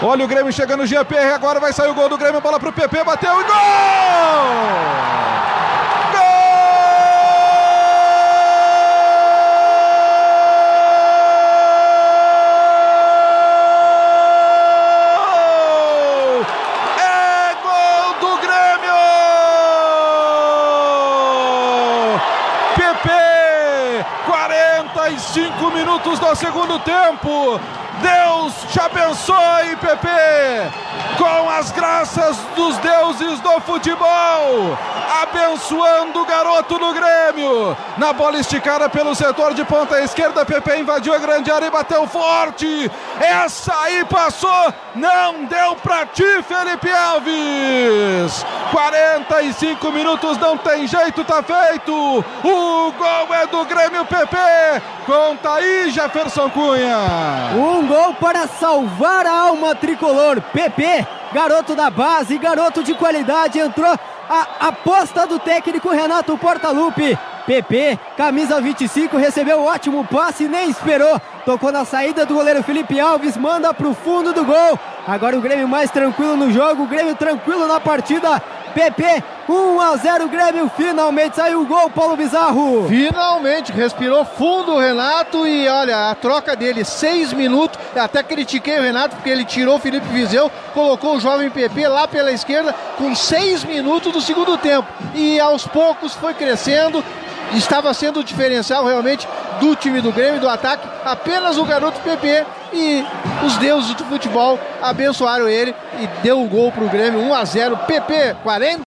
Olha o Grêmio chegando no GPR, agora vai sair o gol do Grêmio, bola pro PP, bateu e gol! PP, 45 minutos do segundo tempo. Te abençoe, PP, com as graças dos deuses do futebol, abençoando o garoto do Grêmio. Na bola esticada pelo setor de ponta esquerda, PP invadiu a grande área e bateu forte. Essa aí passou, não deu pra ti, Felipe Alves. 45 minutos, não tem jeito, tá feito. O gol é do Grêmio PP. Conta aí, Jefferson Cunha. Um gol para salvar a alma tricolor. PP, garoto da base, garoto de qualidade, entrou a aposta do técnico Renato Portaluppi. PP, camisa 25, recebeu um ótimo passe, nem esperou. Tocou na saída do goleiro Felipe Alves, manda para o fundo do gol. Agora o Grêmio mais tranquilo no jogo, o Grêmio tranquilo na partida. PP, 1 a 0 Grêmio, finalmente saiu o gol, Paulo Bizarro. Finalmente, respirou fundo o Renato e olha, a troca dele, seis minutos, até critiquei o Renato porque ele tirou o Felipe Vizeu, colocou o jovem PP lá pela esquerda com seis minutos do segundo tempo e aos poucos foi crescendo, estava sendo o diferencial realmente do time do Grêmio, do ataque, apenas o garoto PP e os deuses do futebol abençoaram ele e deu o gol para o Grêmio, 1 a 0 PP, 40